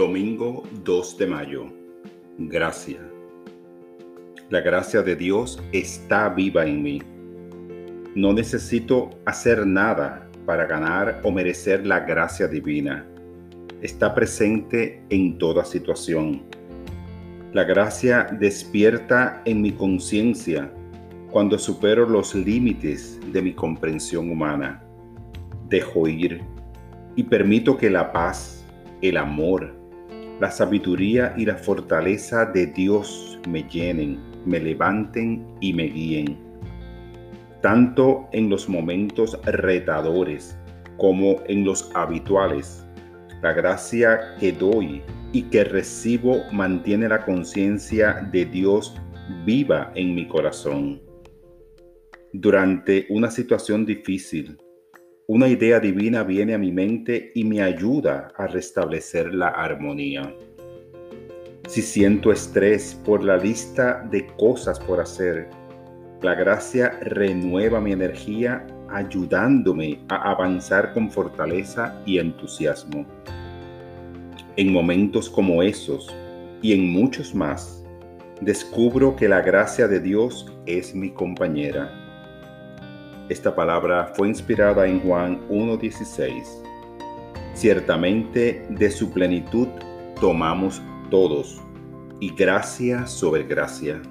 Domingo 2 de mayo. Gracia. La gracia de Dios está viva en mí. No necesito hacer nada para ganar o merecer la gracia divina. Está presente en toda situación. La gracia despierta en mi conciencia cuando supero los límites de mi comprensión humana. Dejo ir y permito que la paz, el amor, la sabiduría y la fortaleza de Dios me llenen, me levanten y me guíen. Tanto en los momentos retadores como en los habituales, la gracia que doy y que recibo mantiene la conciencia de Dios viva en mi corazón. Durante una situación difícil, una idea divina viene a mi mente y me ayuda a restablecer la armonía. Si siento estrés por la lista de cosas por hacer, la gracia renueva mi energía ayudándome a avanzar con fortaleza y entusiasmo. En momentos como esos y en muchos más, descubro que la gracia de Dios es mi compañera esta palabra fue inspirada en Juan 1.16. Ciertamente de su plenitud tomamos todos, y gracia sobre gracia.